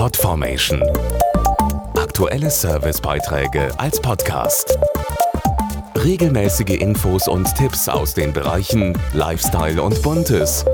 Podformation. Aktuelle Servicebeiträge als Podcast. Regelmäßige Infos und Tipps aus den Bereichen Lifestyle und Buntes.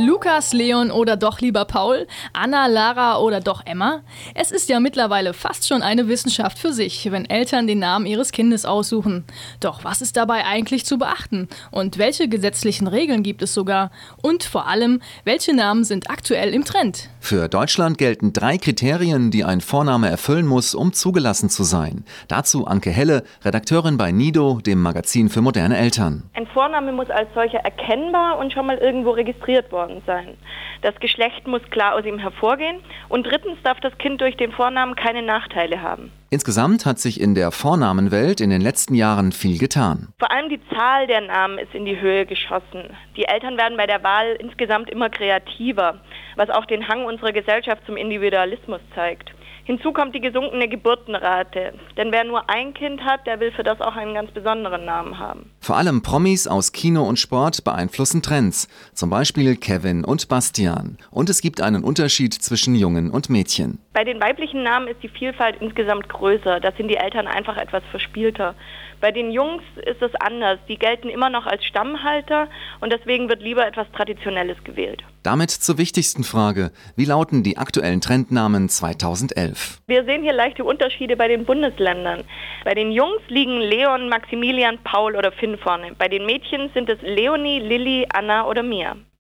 Lukas, Leon oder doch lieber Paul? Anna, Lara oder doch Emma? Es ist ja mittlerweile fast schon eine Wissenschaft für sich, wenn Eltern den Namen ihres Kindes aussuchen. Doch was ist dabei eigentlich zu beachten? Und welche gesetzlichen Regeln gibt es sogar? Und vor allem, welche Namen sind aktuell im Trend? Für Deutschland gelten drei Kriterien, die ein Vorname erfüllen muss, um zugelassen zu sein. Dazu Anke Helle, Redakteurin bei Nido, dem Magazin für moderne Eltern. Ein Vorname muss als solcher erkennbar und schon mal irgendwo registriert worden sein. Das Geschlecht muss klar aus ihm hervorgehen und drittens darf das Kind durch den Vornamen keine Nachteile haben. Insgesamt hat sich in der Vornamenwelt in den letzten Jahren viel getan. Vor allem die Zahl der Namen ist in die Höhe geschossen. Die Eltern werden bei der Wahl insgesamt immer kreativer, was auch den Hang unserer Gesellschaft zum Individualismus zeigt. Hinzu kommt die gesunkene Geburtenrate. Denn wer nur ein Kind hat, der will für das auch einen ganz besonderen Namen haben. Vor allem Promis aus Kino und Sport beeinflussen Trends. Zum Beispiel Kevin und Bastian. Und es gibt einen Unterschied zwischen Jungen und Mädchen. Bei den weiblichen Namen ist die Vielfalt insgesamt größer. Da sind die Eltern einfach etwas verspielter. Bei den Jungs ist es anders. Die gelten immer noch als Stammhalter und deswegen wird lieber etwas Traditionelles gewählt. Damit zur wichtigsten Frage. Wie lauten die aktuellen Trendnamen 2011? Wir sehen hier leichte Unterschiede bei den Bundesländern. Bei den Jungs liegen Leon, Maximilian, Paul oder Finn vorne. Bei den Mädchen sind es Leonie, Lilly, Anna oder Mia.